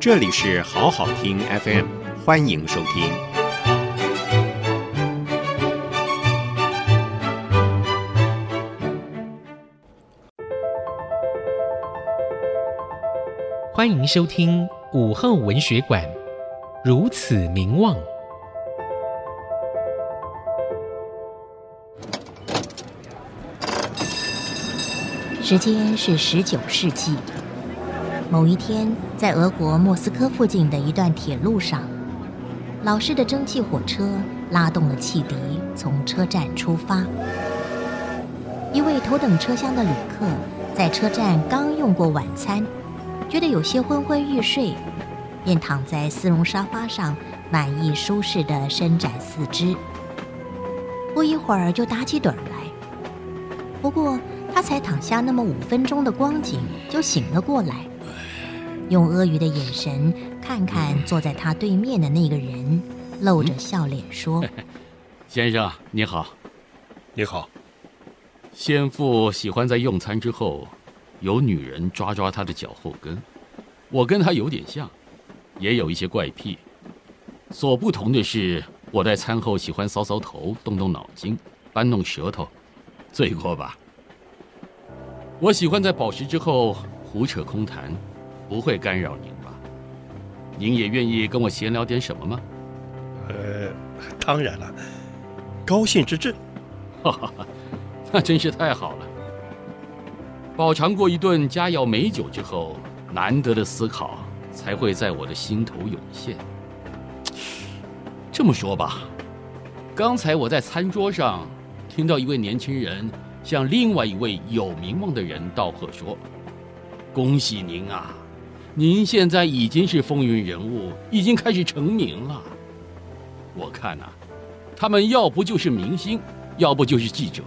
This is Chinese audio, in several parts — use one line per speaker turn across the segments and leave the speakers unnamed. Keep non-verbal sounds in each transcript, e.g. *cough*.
这里是好好听 FM，欢迎收听。
欢迎收听午后文学馆，如此名望。
时间是十九世纪。某一天，在俄国莫斯科附近的一段铁路上，老式的蒸汽火车拉动了汽笛，从车站出发。一位头等车厢的旅客在车站刚用过晚餐，觉得有些昏昏欲睡，便躺在丝绒沙发上，满意舒适地伸展四肢。不一会儿就打起盹来。不过，他才躺下那么五分钟的光景，就醒了过来。用阿谀的眼神看看坐在他对面的那个人，露着笑脸说：“ *laughs*
先生你好，
你好。
先父喜欢在用餐之后，有女人抓抓他的脚后跟。我跟他有点像，也有一些怪癖。所不同的是，我在餐后喜欢搔搔头，动动脑筋，搬弄舌头，罪过吧？我喜欢在饱食之后胡扯空谈。”不会干扰您吧？您也愿意跟我闲聊点什么吗？
呃，当然了，高兴之至。
哈哈哈，那真是太好了。饱尝过一顿佳肴美酒之后，难得的思考才会在我的心头涌现。这么说吧，刚才我在餐桌上听到一位年轻人向另外一位有名望的人道贺说：“恭喜您啊！”您现在已经是风云人物，已经开始成名了。我看呐、他们要不就是明星，要不就是记者。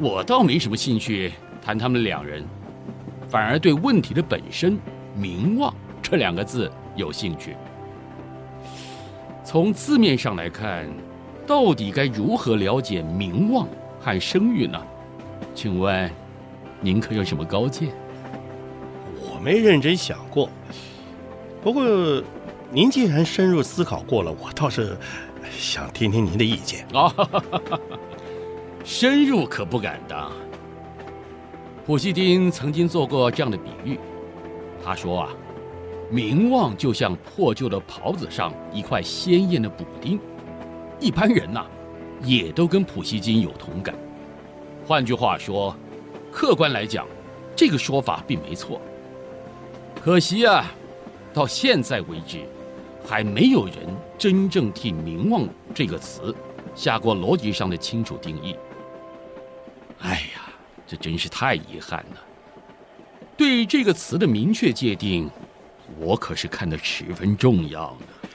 我倒没什么兴趣谈他们两人，反而对问题的本身“名望”这两个字有兴趣。从字面上来看，到底该如何了解名望和声誉呢？请问，您可有什么高见？
没认真想过，不过您既然深入思考过了，我倒是想听听您的意见啊。*laughs*
深入可不敢当。普希金曾经做过这样的比喻，他说啊，名望就像破旧的袍子上一块鲜艳的补丁。一般人呐、也都跟普希金有同感。换句话说，客观来讲，这个说法并没错。可惜啊，到现在为止，还没有人真正替“名望”这个词下过逻辑上的清楚定义。哎呀，这真是太遗憾了。对这个词的明确界定，我可是看得十分重要呢。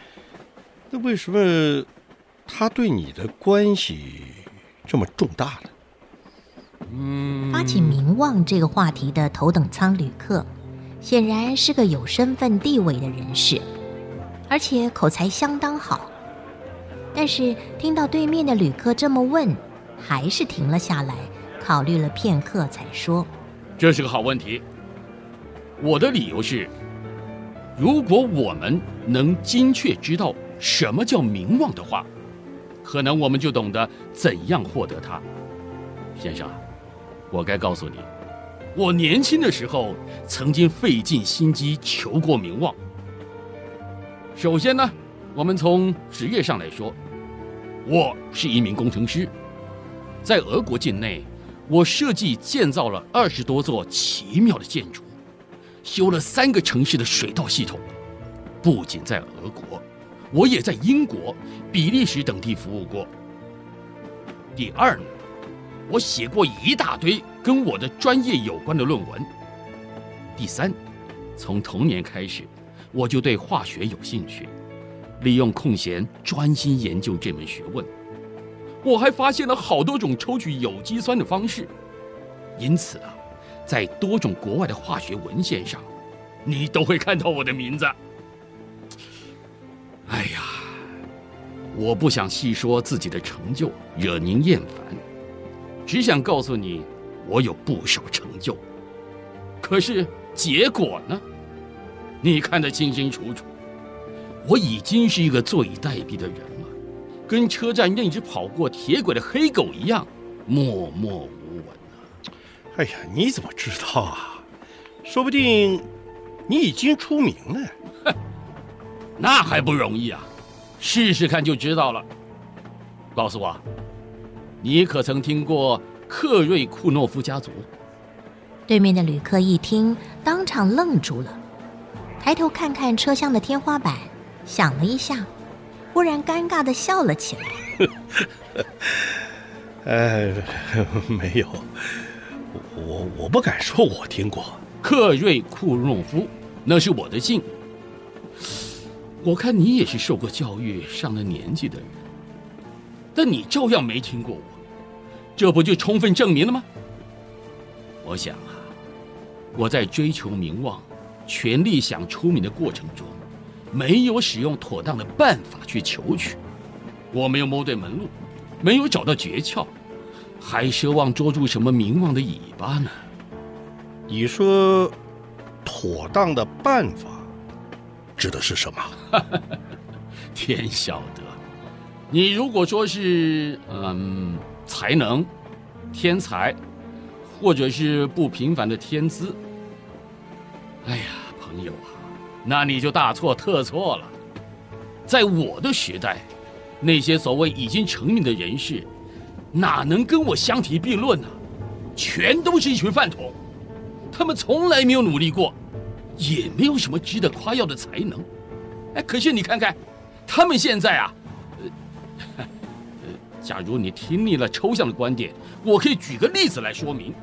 那为什么他对你的关系这么重大呢？
嗯，发起“名望”这个话题的头等舱旅客。显然是个有身份地位的人士，而且口才相当好。但是听到对面的旅客这么问，还是停了下来，考虑了片刻，才说：“
这是个好问题。我的理由是，如果我们能精确知道什么叫名望的话，可能我们就懂得怎样获得它。先生，我该告诉你。”我年轻的时候，曾经费尽心机求过名望。首先呢，我们从职业上来说，我是一名工程师，在俄国境内，我设计建造了二十多座奇妙的建筑，修了三个城市的水道系统。不仅在俄国，我也在英国、比利时等地服务过。第二呢，我写过一大堆跟我的专业有关的论文。第三，从童年开始，我就对化学有兴趣，利用空闲专心研究这门学问。我还发现了好多种抽取有机酸的方式。因此啊，在多种国外的化学文献上，你都会看到我的名字。哎呀，我不想细说自己的成就，惹您厌烦。只想告诉你，我有不少成就。可是结果呢？你看得清清楚楚。我已经是一个坐以待毙的人了，跟车站那只跑过铁轨的黑狗一样，默默无闻啊。
哎呀，你怎么知道啊？说不定你已经出名了。
哼，*laughs* 那还不容易啊，试试看就知道了。告诉我，你可曾听过克瑞库诺夫家族？
对面的旅客一听，当场愣住了，抬头看看车厢的天花板。想了一下，忽然尴尬的笑了起来。*laughs*
哎，没有，我我不敢说我听过
克瑞库诺夫，那是我的姓。我看你也是受过教育、上了年纪的人，但你照样没听过我，这不就充分证明了吗？我想啊，我在追求名望、全力想出名的过程中。没有使用妥当的办法去求取，我没有摸对门路，没有找到诀窍，还奢望捉住什么名望的尾巴呢？
你说，妥当的办法，指的是什么？*laughs*
天晓得。你如果说是嗯才能、天才，或者是不平凡的天资，哎呀，朋友啊。那你就大错特错了，在我的时代，那些所谓已经成名的人士，哪能跟我相提并论呢？全都是一群饭桶，他们从来没有努力过，也没有什么值得夸耀的才能。哎，可是你看看，他们现在啊，假如你听腻了抽象的观点，我可以举个例子来说明。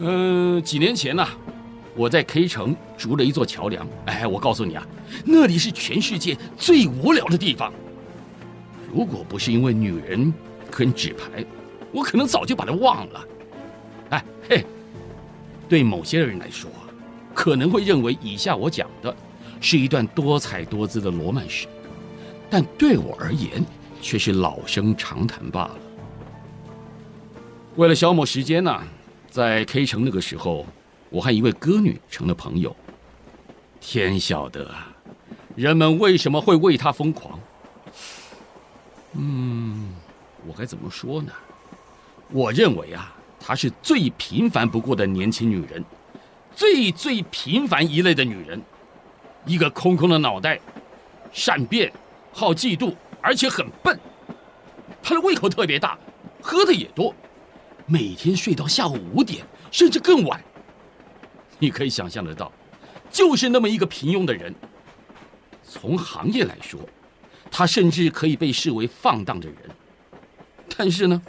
嗯，几年前呢，我在 K 城筑了一座桥梁，哎，我告诉你啊，那里是全世界最无聊的地方。如果不是因为女人跟纸牌，我可能早就把它忘了。哎嘿，对某些人来说，可能会认为以下我讲的是一段多彩多姿的罗曼史，但对我而言却是老生常谈罢了。为了消磨时间呢，在 K 城那个时候。我和一位歌女成了朋友，天晓得，人们为什么会为她疯狂。嗯，我该怎么说呢？我认为啊，她是最平凡不过的年轻女人，最最平凡一类的女人，一个空空的脑袋，善变，好嫉妒，而且很笨。他的胃口特别大，喝的也多，每天睡到下午五点，甚至更晚。你可以想象得到，就是那么一个平庸的人。从行业来说，他甚至可以被视为放荡的人。但是呢，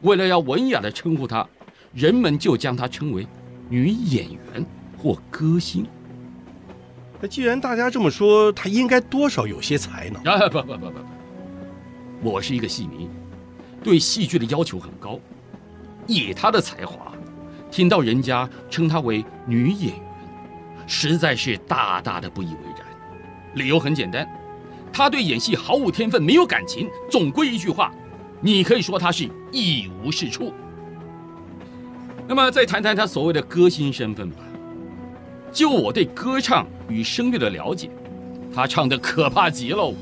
为了要文雅的称呼他，人们就将他称为女演员或歌星。
那既然大家这么说，他应该多少有些才能。
啊，不不不不不，我是一个戏迷，对戏剧的要求很高。以他的才华。听到人家称她为女演员，实在是大大的不以为然。理由很简单，她对演戏毫无天分，没有感情。总归一句话，你可以说她是一无是处。那么再谈谈她所谓的歌星身份吧。就我对歌唱与声乐的了解，她唱得可怕极了，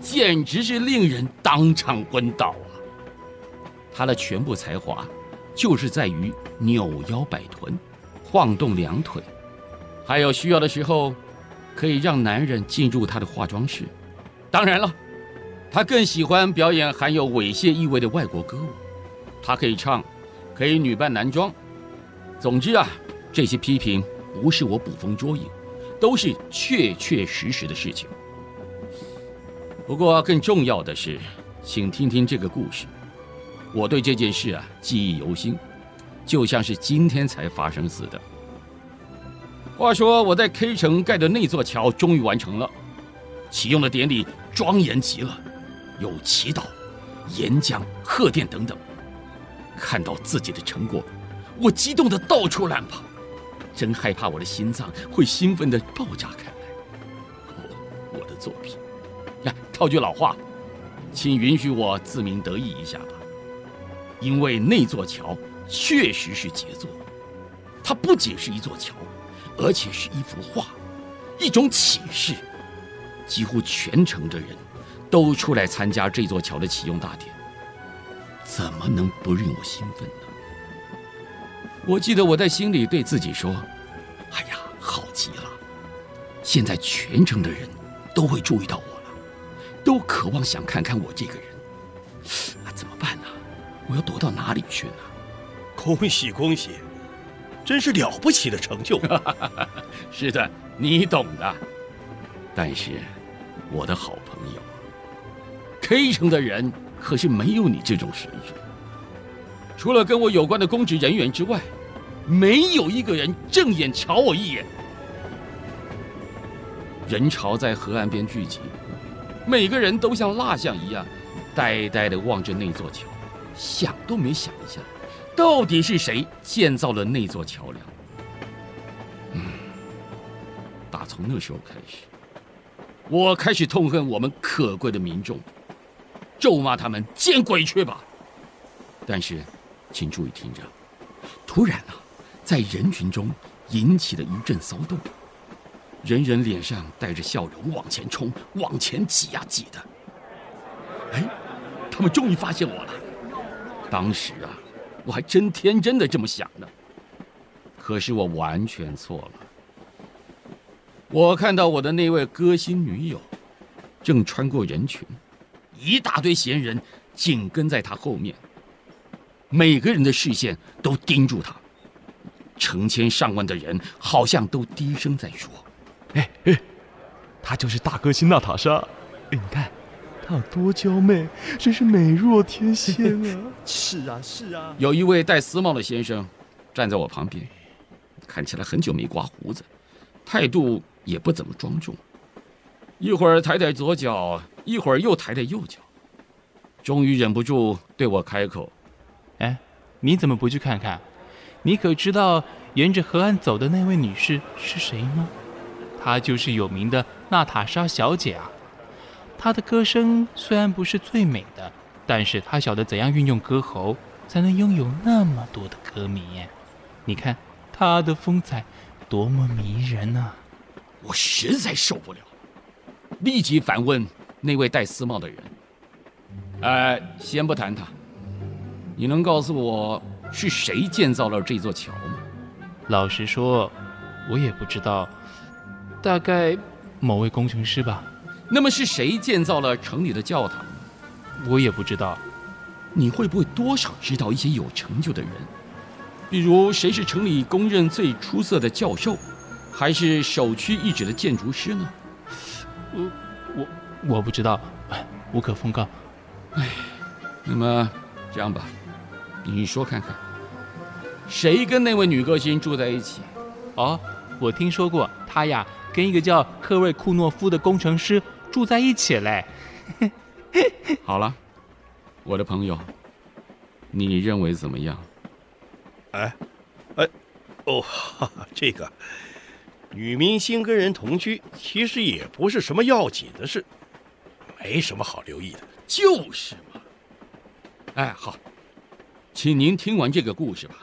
简直是令人当场昏倒啊！她的全部才华。就是在于扭腰摆臀，晃动两腿，还有需要的时候，可以让男人进入她的化妆室。当然了，她更喜欢表演含有猥亵意味的外国歌舞。她可以唱，可以女扮男装。总之啊，这些批评不是我捕风捉影，都是确确实实的事情。不过更重要的是，请听听这个故事。我对这件事啊记忆犹新，就像是今天才发生似的。话说我在 K 城盖的那座桥终于完成了，启用的典礼庄严极了，有祈祷、演讲、贺电等等。看到自己的成果，我激动得到处乱跑，真害怕我的心脏会兴奋地爆炸开来。哦，我的作品，套句老话，请允许我自鸣得意一下吧。因为那座桥确实是杰作，它不仅是一座桥，而且是一幅画，一种启示。几乎全城的人都出来参加这座桥的启用大典，怎么能不令我兴奋呢？我记得我在心里对自己说：“哎呀，好极了！现在全城的人都会注意到我，都渴望想看看我这个人。啊，怎么办呢？我要躲到哪里去呢？”
恭喜恭喜，真是了不起的成就。*laughs*
是的，你懂的。但是，我的好朋友，K 城的人可是没有你这种水准。除了跟我有关的公职人员之外，没有一个人正眼瞧我一眼。人潮在河岸边聚集，每个人都像蜡像一样，呆呆地望着那座桥，想都没想一下。到底是谁建造了那座桥梁？嗯，打从那时候开始，我开始痛恨我们可贵的民众，咒骂他们见鬼去吧！但是，请注意听着，突然啊，在人群中引起了一阵骚动，人人脸上带着笑容往前冲，往前挤呀挤的。哎，他们终于发现我了。当时啊。我还真天真的这么想呢，可是我完全错了。我看到我的那位歌星女友，正穿过人群，一大堆闲人紧跟在她后面，每个人的视线都盯住她，成千上万的人好像都低声在说：“
哎哎，她就是大歌星娜塔莎，哎，你看。”她有多娇媚，真是美若天仙啊！*laughs*
是啊，是啊。
有一位戴丝帽的先生站在我旁边，看起来很久没刮胡子，态度也不怎么庄重。一会儿抬抬左脚，一会儿又抬抬右脚，终于忍不住对我开口：“
哎，你怎么不去看看？你可知道沿着河岸走的那位女士是谁吗？她就是有名的娜塔莎小姐啊！”她的歌声虽然不是最美的，但是她晓得怎样运用歌喉，才能拥有那么多的歌迷。你看她的风采多么迷人啊！
我实在受不了，立即反问那位戴丝帽的人：“哎，先不谈他，你能告诉我是谁建造了这座桥吗？”
老实说，我也不知道，大概某位工程师吧。
那么是谁建造了城里的教堂？
我也不知道。
你会不会多少知道一些有成就的人？比如谁是城里公认最出色的教授，还是首屈一指的建筑师呢？
我我我不知道，无可奉告。
哎，那么这样吧，你说看看，谁跟那位女歌星住在一起？
哦，我听说过，她呀跟一个叫克瑞库诺夫的工程师。住在一起嘞。*laughs*
好了，我的朋友，你认为怎么样？
哎，哎，哦，哈哈，这个女明星跟人同居，其实也不是什么要紧的事，没什么好留意的。
就是嘛。哎，好，请您听完这个故事吧。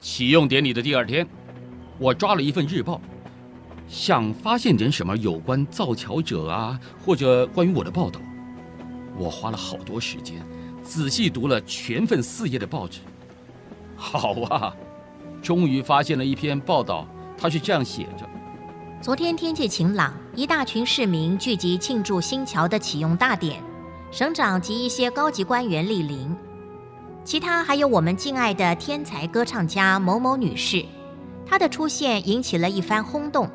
启用典礼的第二天，我抓了一份日报。想发现点什么有关造桥者啊，或者关于我的报道，我花了好多时间，仔细读了全份四页的报纸。好啊，终于发现了一篇报道，它是这样写着：
昨天天气晴朗，一大群市民聚集庆祝新桥的启用大典，省长及一些高级官员莅临，其他还有我们敬爱的天才歌唱家某某女士，她的出现引起了一番轰动。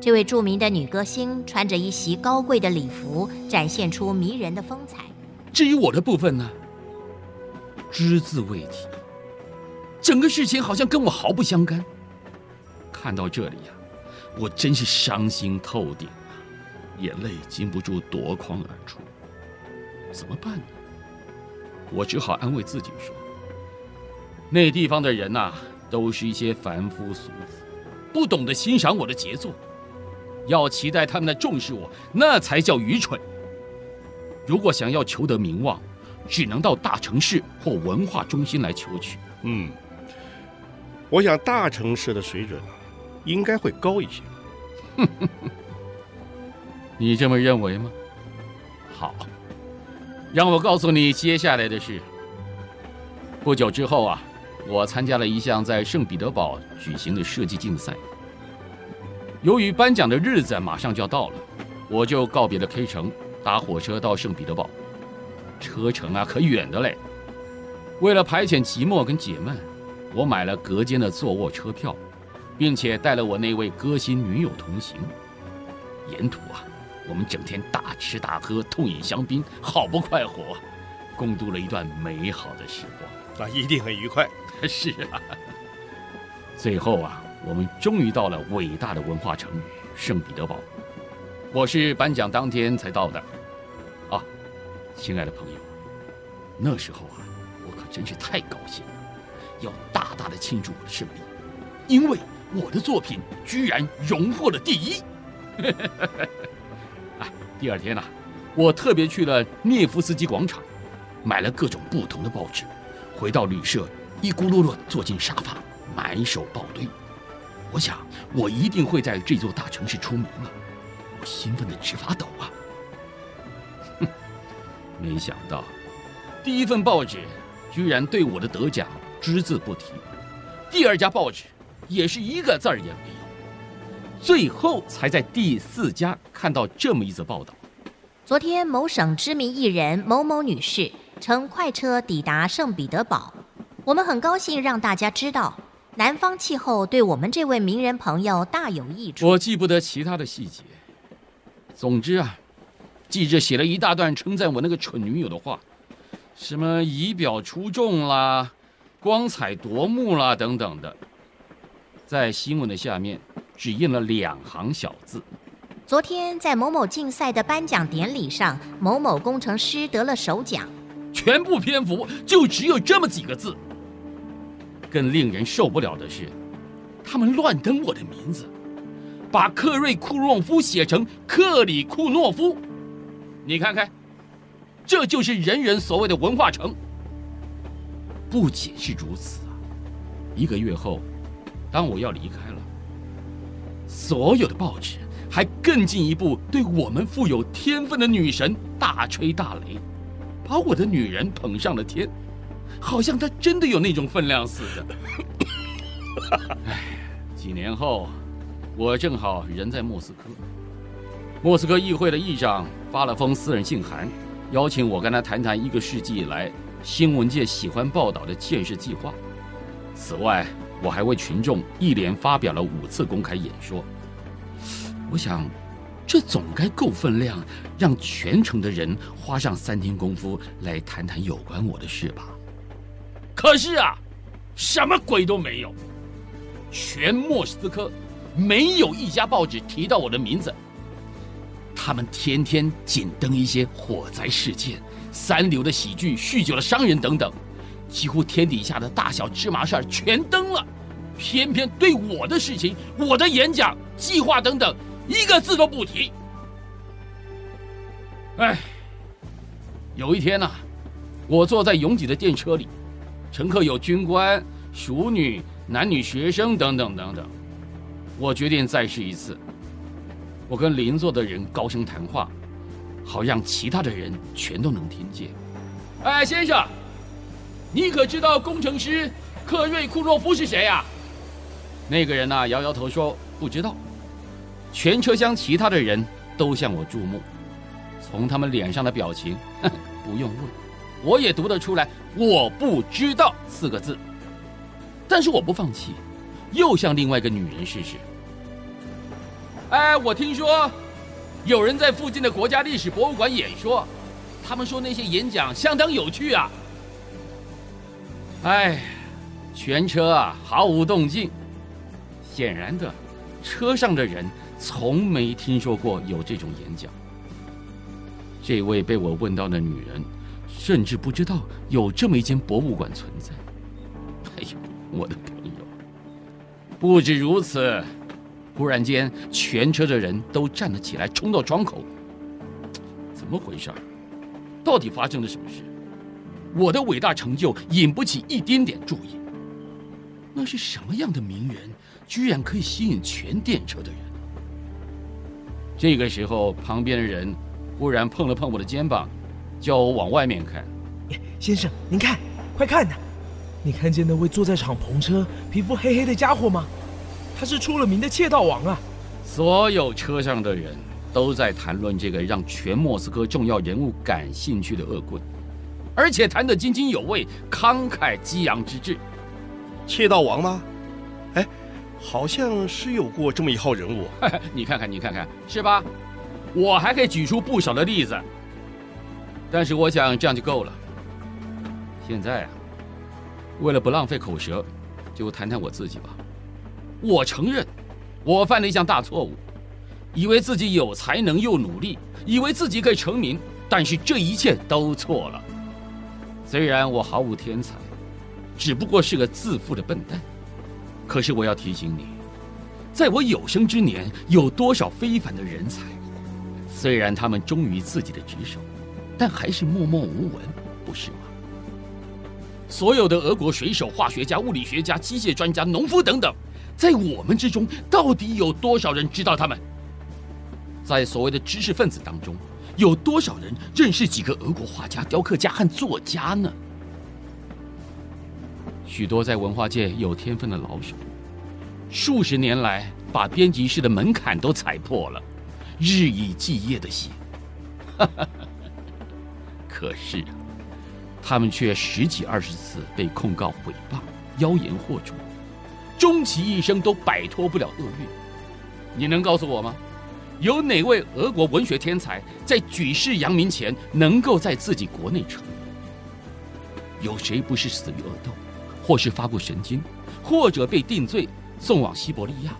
这位著名的女歌星穿着一袭高贵的礼服，展现出迷人的风采。
至于我的部分呢，只字未提。整个事情好像跟我毫不相干。看到这里呀、我真是伤心透顶啊，眼泪禁不住夺眶而出。怎么办呢？我只好安慰自己说：那地方的人呐、都是一些凡夫俗子，不懂得欣赏我的杰作。要期待他们来重视我，那才叫愚蠢。如果想要求得名望，只能到大城市或文化中心来求取。
嗯，我想大城市的水准应该会高一些。*laughs*
你这么认为吗？好，让我告诉你接下来的事。不久之后啊，我参加了一项在圣彼得堡举行的设计竞赛。由于颁奖的日子马上就要到了，我就告别了 K 城，搭火车到圣彼得堡。车程啊，可远的嘞。为了排遣寂寞跟解闷，我买了隔间的坐卧车票，并且带了我那位歌星女友同行。沿途啊。我们整天大吃大喝，痛饮香槟，好不快活，共度了一段美好的时光。
那一定很愉快。*laughs*
是啊。最后啊，我们终于到了伟大的文化城圣彼得堡。我是颁奖当天才到的。啊，亲爱的朋友，那时候啊，我可真是太高兴了，要大大的庆祝我的胜利，因为我的作品居然荣获了第一。*laughs* 第二天呢、我特别去了涅夫斯基广场，买了各种不同的报纸，回到旅社，一咕噜噜坐进沙发，满手报堆。我想，我一定会在这座大城市出名了。我兴奋得直发抖啊！哼，*laughs* 没想到，第一份报纸居然对我的得奖只字不提，第二家报纸也是一个字儿也没有。最后才在第四家看到这么一则报道：
昨天某省知名艺人某某女士乘快车抵达圣彼得堡，我们很高兴让大家知道，南方气候对我们这位名人朋友大有益处。
我记不得其他的细节。总之啊，记者写了一大段称赞我那个蠢女友的话，什么仪表出众啦、光彩夺目啦等等的，在新闻的下面。只印了两行小字。
昨天在某某竞赛的颁奖典礼上，某某工程师得了首奖。
全部篇幅就只有这么几个字。更令人受不了的是，他们乱登我的名字，把克瑞库诺夫写成克里库诺夫。你看看，这就是人人所谓的文化城。不仅是如此啊，一个月后，当我要离开了。所有的报纸还更进一步对我们富有天分的女神大吹大擂，把我的女人捧上了天，好像他真的有那种分量似的。哎，几年后，我正好人在莫斯科，莫斯科议会的议长发了封私人信函，邀请我跟他谈谈一个世纪以来新闻界喜欢报道的建设计划。此外，我还为群众一连发表了五次公开演说。我想，这总该够分量，让全城的人花上三天功夫来谈谈有关我的事吧。可是啊，什么鬼都没有，全莫斯科没有一家报纸提到我的名字。他们天天仅登一些火灾事件、三流的喜剧、酗酒的商人等等。几乎天底下的大小芝麻事儿全登了，偏偏对我的事情、我的演讲计划等等一个字都不提。哎，有一天呐、我坐在拥挤的电车里，乘客有军官、熟女、男女学生等等等等。我决定再试一次，我跟邻座的人高声谈话，好让其他的人全都能听见。哎，先生。你可知道工程师克瑞库诺夫是谁呀？那个人呐，摇摇头说不知道。全车厢其他的人都向我注目，从他们脸上的表情，不用问，我也读得出来“我不知道”四个字。但是我不放弃，又向另外一个女人试试。哎，我听说有人在附近的国家历史博物馆演说，他们说那些演讲相当有趣啊。哎，全车啊毫无动静。显然的，车上的人从没听说过有这种演讲。这位被我问到的女人，甚至不知道有这么一间博物馆存在。哎呦，我的朋友！不止如此，忽然间，全车的人都站了起来，冲到窗口。怎么回事？到底发生了什么事？我的伟大成就引不起一丁点注意。那是什么样的名人，居然可以吸引全电车的人？这个时候，旁边的人忽然碰了碰我的肩膀，叫我往外面看。
先生，您看，快看呐！你看见那位坐在敞篷车、皮肤黑黑的家伙吗？他是出了名的窃盗王啊！
所有车上的人都在谈论这个让全莫斯科重要人物感兴趣的恶棍，而且谈得津津有味、慷慨激昂之至。
窃盗王吗？哎，好像是有过这么一号人物。*laughs*
你看看，你看看，是吧？我还可以举出不少的例子，但是我想这样就够了。现在啊，为了不浪费口舌，就谈谈我自己吧。我承认，我犯了一项大错误，以为自己有才能又努力，以为自己可以成名，但是这一切都错了。虽然我毫无天才，只不过是个自负的笨蛋，可是我要提醒你，在我有生之年，有多少非凡的人才，虽然他们忠于自己的职守，但还是默默无闻，不是吗？所有的俄国水手、化学家、物理学家、机械专家、农夫等等。在我们之中，到底有多少人知道他们？在所谓的知识分子当中，有多少人认识几个俄国画家、雕刻家和作家呢？许多在文化界有天分的老手，数十年来把编辑室的门槛都踩破了，日以继夜的写。可是，他们却十几二十次被控告诽谤、妖言惑众。终其一生都摆脱不了厄运，你能告诉我吗？有哪位俄国文学天才在举世扬名前能够在自己国内成名？有谁不是死于恶斗，或是发过神经，或者被定罪送往西伯利亚，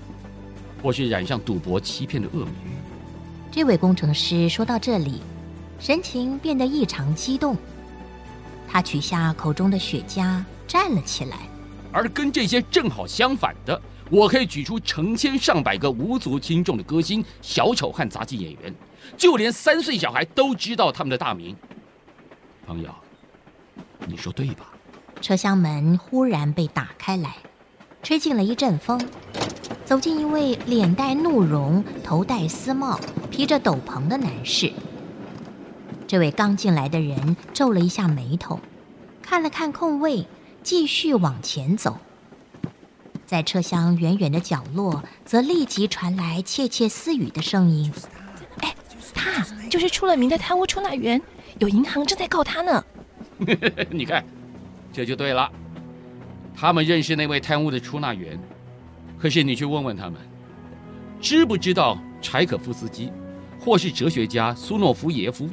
或是染上赌博欺骗的恶名？
这位工程师说到这里，神情变得异常激动，他取下口中的雪茄，站了起来。
而跟这些正好相反的，我可以举出成千上百个无足轻重的歌星、小丑和杂技演员，就连三岁小孩都知道他们的大名。朋友，你说对吧？
车厢门忽然被打开来，吹进了一阵风，走进一位脸带怒容、头戴丝帽、披着斗篷的男士。这位刚进来的人皱了一下眉头，看了看空位。继续往前走，在车厢远远的角落，则立即传来窃窃私语的声音。
哎，他就是出了名的贪污出纳员，有银行正在告他呢。*laughs*
你看，这就对了。他们认识那位贪污的出纳员，可是你去问问他们，知不知道柴可夫斯基，或是哲学家苏诺夫耶夫？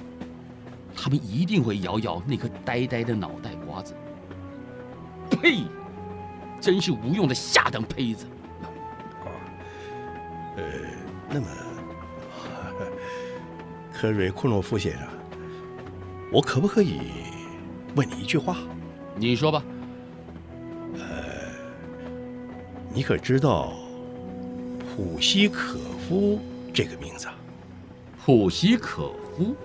他们一定会摇摇那颗呆呆的脑袋瓜子。呸！真是无用的下等胚子。
哦，呃，那么，*laughs* 科瑞库诺夫先生，我可不可以问你一句话？
你说吧。
呃，你可知道普希可夫这个名字？
普希可夫？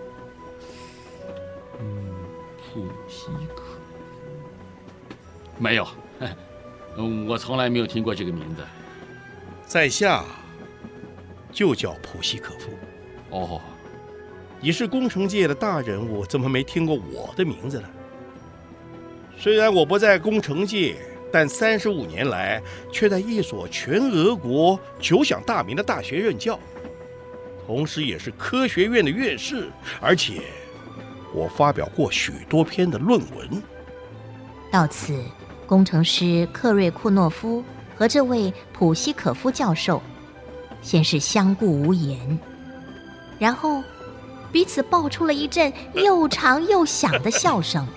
普希可。没有，嗯，*laughs* 我从来没有听过这个名字。
在下就叫普希可夫。
哦，
你是工程界的大人物，怎么没听过我的名字呢？虽然我不在工程界，但三十五年来却在一所全俄国久享大名的大学任教，同时也是科学院的院士，而且我发表过许多篇的论文。
到此。工程师克瑞库诺夫和这位普西可夫教授先是相顾无言，然后彼此爆出了一阵又长又响的笑声。*laughs*